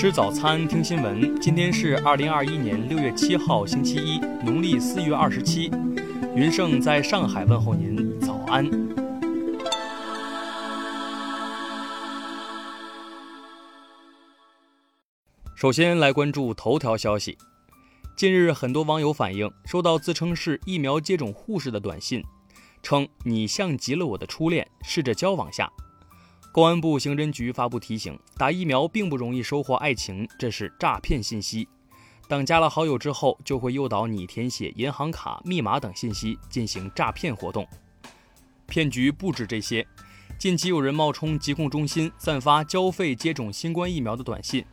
吃早餐，听新闻。今天是二零二一年六月七号，星期一，农历四月二十七。云盛在上海问候您，早安。首先来关注头条消息。近日，很多网友反映收到自称是疫苗接种护士的短信，称你像极了我的初恋，试着交往下。公安部刑侦局发布提醒：打疫苗并不容易收获爱情，这是诈骗信息。等加了好友之后，就会诱导你填写银行卡、密码等信息进行诈骗活动。骗局不止这些，近期有人冒充疾控中心，散发交费接种新冠疫苗的短信，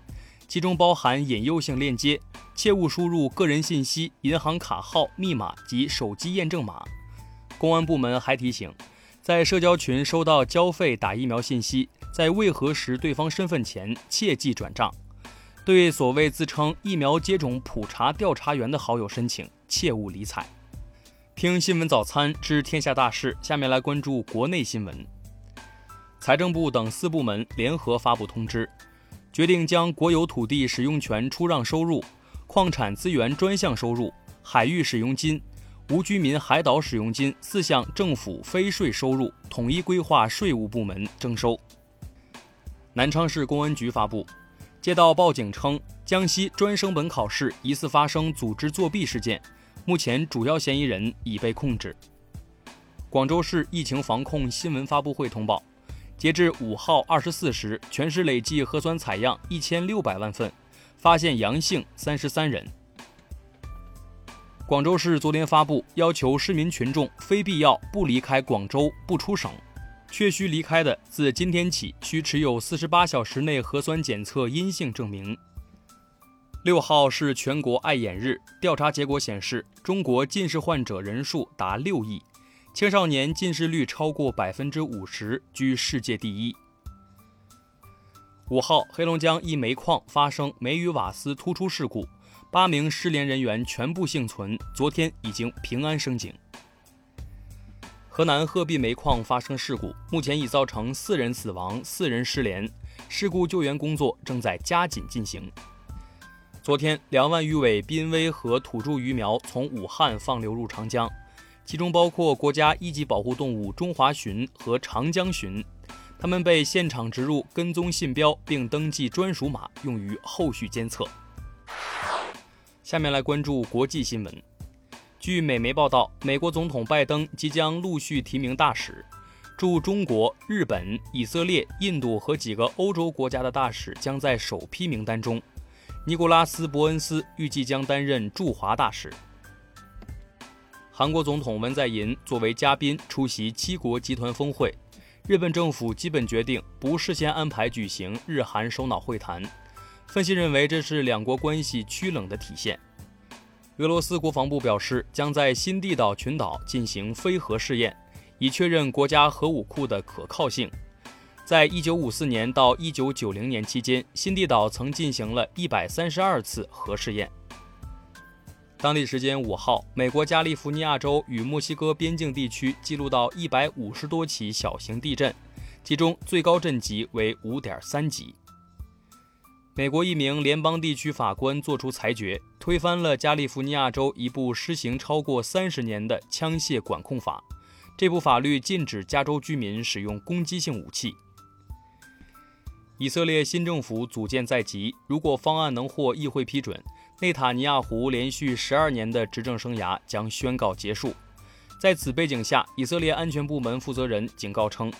其中包含引诱性链接，切勿输入个人信息、银行卡号、密码及手机验证码。公安部门还提醒。在社交群收到交费打疫苗信息，在未核实对方身份前，切忌转账。对所谓自称疫苗接种普查调查员的好友申请，切勿理睬。听新闻早餐知天下大事，下面来关注国内新闻。财政部等四部门联合发布通知，决定将国有土地使用权出让收入、矿产资源专项收入、海域使用金。无居民海岛使用金四项政府非税收入统一规划税务部门征收。南昌市公安局发布，接到报警称江西专升本考试疑似发生组织作弊事件，目前主要嫌疑人已被控制。广州市疫情防控新闻发布会通报，截至五号二十四时，全市累计核酸采样一千六百万份，发现阳性三十三人。广州市昨天发布，要求市民群众非必要不离开广州，不出省。确需离开的，自今天起需持有四十八小时内核酸检测阴性证明。六号是全国爱眼日，调查结果显示，中国近视患者人数达六亿，青少年近视率超过百分之五十，居世界第一。五号，黑龙江一煤矿发生煤与瓦斯突出事故。八名失联人员全部幸存，昨天已经平安升井。河南鹤壁煤矿发生事故，目前已造成四人死亡、四人失联，事故救援工作正在加紧进行。昨天，两万余尾濒危和土著鱼苗从武汉放流入长江，其中包括国家一级保护动物中华鲟和长江鲟，它们被现场植入跟踪信标，并登记专属码，用于后续监测。下面来关注国际新闻。据美媒报道，美国总统拜登即将陆续提名大使，驻中国、日本、以色列、印度和几个欧洲国家的大使将在首批名单中。尼古拉斯·伯恩斯预计将担任驻华大使。韩国总统文在寅作为嘉宾出席七国集团峰会，日本政府基本决定不事先安排举行日韩首脑会谈。分析认为，这是两国关系趋冷的体现。俄罗斯国防部表示，将在新地岛群岛进行非核试验，以确认国家核武库的可靠性。在一九五四年到一九九零年期间，新地岛曾进行了一百三十二次核试验。当地时间五号，美国加利福尼亚州与墨西哥边境地区记录到一百五十多起小型地震，其中最高震级为五点三级。美国一名联邦地区法官作出裁决，推翻了加利福尼亚州一部施行超过三十年的枪械管控法。这部法律禁止加州居民使用攻击性武器。以色列新政府组建在即，如果方案能获议会批准，内塔尼亚胡连续十二年的执政生涯将宣告结束。在此背景下，以色列安全部门负责人警告称，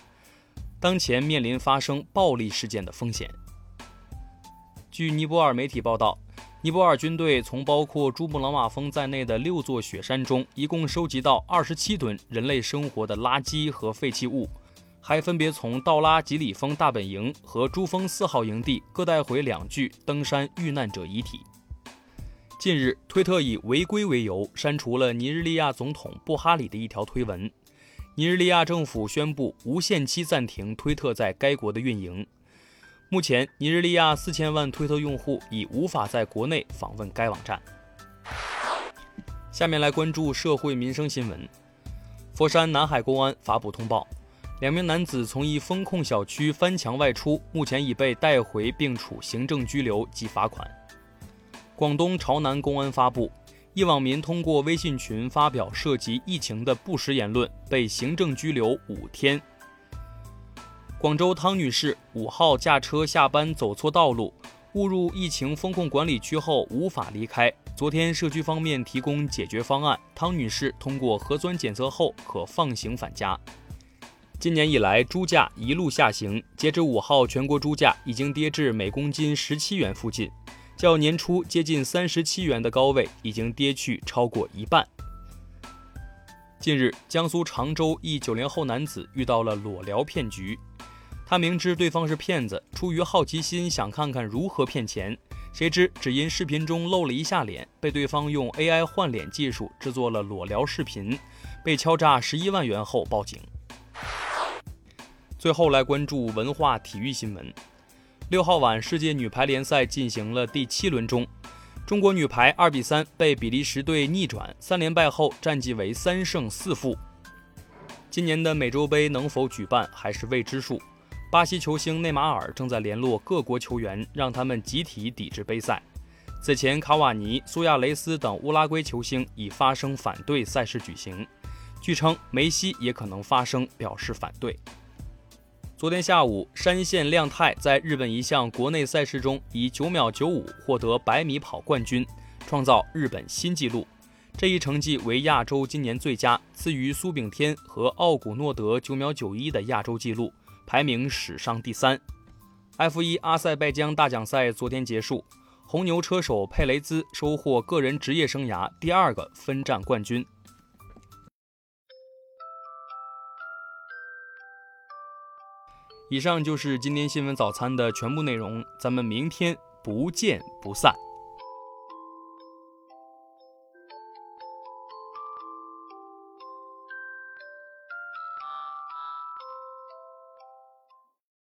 当前面临发生暴力事件的风险。据尼泊尔媒体报道，尼泊尔军队从包括珠穆朗玛峰在内的六座雪山中，一共收集到二十七吨人类生活的垃圾和废弃物，还分别从道拉吉里峰大本营和珠峰四号营地各带回两具登山遇难者遗体。近日，推特以违规为由删除了尼日利亚总统布哈里的一条推文，尼日利亚政府宣布无限期暂停推特在该国的运营。目前，尼日利亚四千万推特用户已无法在国内访问该网站。下面来关注社会民生新闻。佛山南海公安发布通报，两名男子从一封控小区翻墙外出，目前已被带回并处行政拘留及罚款。广东潮南公安发布，一网民通过微信群发表涉及疫情的不实言论，被行政拘留五天。广州汤女士五号驾车下班走错道路，误入疫情风控管理区后无法离开。昨天社区方面提供解决方案，汤女士通过核酸检测后可放行返家。今年以来，猪价一路下行，截至五号，全国猪价已经跌至每公斤十七元附近，较年初接近三十七元的高位已经跌去超过一半。近日，江苏常州一九零后男子遇到了裸聊骗局，他明知对方是骗子，出于好奇心想看看如何骗钱，谁知只因视频中露了一下脸，被对方用 AI 换脸技术制作了裸聊视频，被敲诈十一万元后报警。最后来关注文化体育新闻。六号晚，世界女排联赛进行了第七轮中，中国女排二比三被比利时队逆转，三连败后战绩为三胜四负。今年的美洲杯能否举办还是未知数。巴西球星内马尔正在联络各国球员，让他们集体抵制杯赛。此前，卡瓦尼、苏亚雷斯等乌拉圭球星已发声反对赛事举行。据称，梅西也可能发声表示反对。昨天下午，山县亮太在日本一项国内赛事中以九秒九五获得百米跑冠军，创造日本新纪录。这一成绩为亚洲今年最佳，次于苏炳添和奥古诺德九秒九一的亚洲纪录，排名史上第三。F1 阿塞拜疆大奖赛昨天结束，红牛车手佩雷兹收获个人职业生涯第二个分站冠军。以上就是今天新闻早餐的全部内容，咱们明天不见不散。